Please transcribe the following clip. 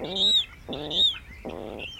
Mm-hmm.